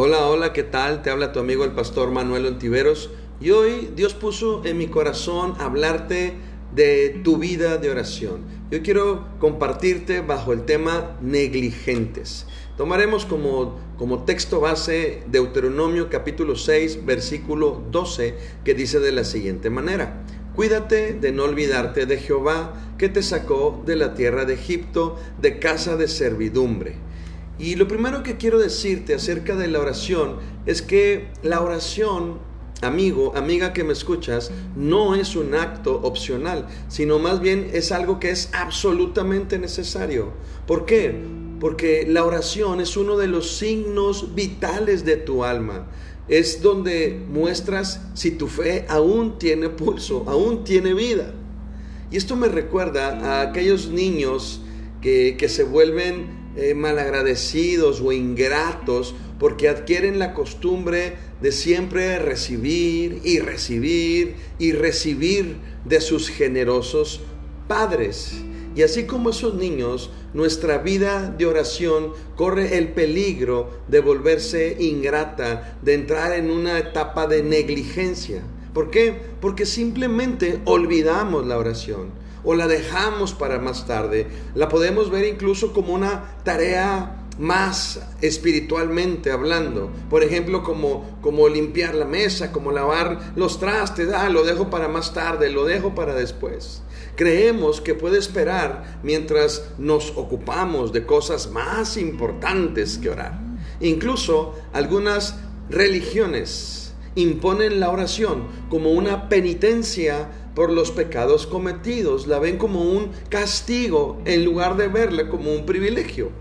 Hola, hola, ¿qué tal? Te habla tu amigo el pastor Manuel Ontiveros y hoy Dios puso en mi corazón hablarte de tu vida de oración. Yo quiero compartirte bajo el tema negligentes. Tomaremos como, como texto base Deuteronomio capítulo 6, versículo 12, que dice de la siguiente manera. Cuídate de no olvidarte de Jehová, que te sacó de la tierra de Egipto, de casa de servidumbre y lo primero que quiero decirte acerca de la oración es que la oración, amigo, amiga que me escuchas, no es un acto opcional, sino más bien es algo que es absolutamente necesario. ¿Por qué? Porque la oración es uno de los signos vitales de tu alma. Es donde muestras si tu fe aún tiene pulso, aún tiene vida. Y esto me recuerda a aquellos niños que, que se vuelven eh, malagradecidos o ingratos porque adquieren la costumbre de siempre recibir y recibir y recibir de sus generosos padres. Y así como esos niños, nuestra vida de oración corre el peligro de volverse ingrata, de entrar en una etapa de negligencia. ¿Por qué? Porque simplemente olvidamos la oración o la dejamos para más tarde. La podemos ver incluso como una tarea más espiritualmente hablando. Por ejemplo, como, como limpiar la mesa, como lavar los trastes. Ah, lo dejo para más tarde, lo dejo para después. Creemos que puede esperar mientras nos ocupamos de cosas más importantes que orar. Incluso algunas religiones imponen la oración como una penitencia por los pecados cometidos, la ven como un castigo en lugar de verla como un privilegio.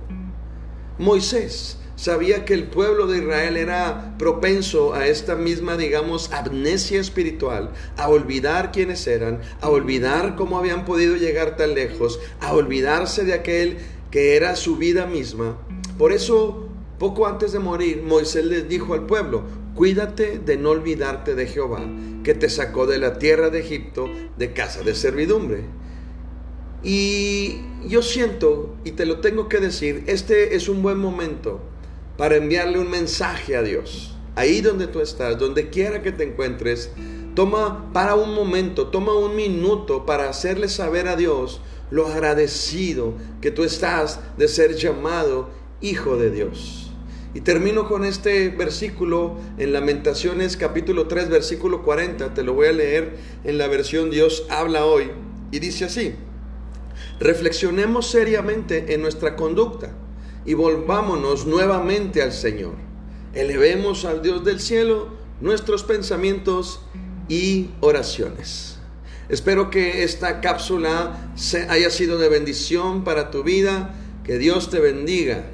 Moisés sabía que el pueblo de Israel era propenso a esta misma, digamos, amnesia espiritual, a olvidar quiénes eran, a olvidar cómo habían podido llegar tan lejos, a olvidarse de aquel que era su vida misma. Por eso, poco antes de morir, Moisés les dijo al pueblo, cuídate de no olvidarte de Jehová, que te sacó de la tierra de Egipto, de casa de servidumbre. Y yo siento, y te lo tengo que decir, este es un buen momento para enviarle un mensaje a Dios. Ahí donde tú estás, donde quiera que te encuentres, toma para un momento, toma un minuto para hacerle saber a Dios lo agradecido que tú estás de ser llamado hijo de Dios. Y termino con este versículo en Lamentaciones capítulo 3 versículo 40. Te lo voy a leer en la versión Dios habla hoy. Y dice así, reflexionemos seriamente en nuestra conducta y volvámonos nuevamente al Señor. Elevemos al Dios del cielo nuestros pensamientos y oraciones. Espero que esta cápsula haya sido de bendición para tu vida. Que Dios te bendiga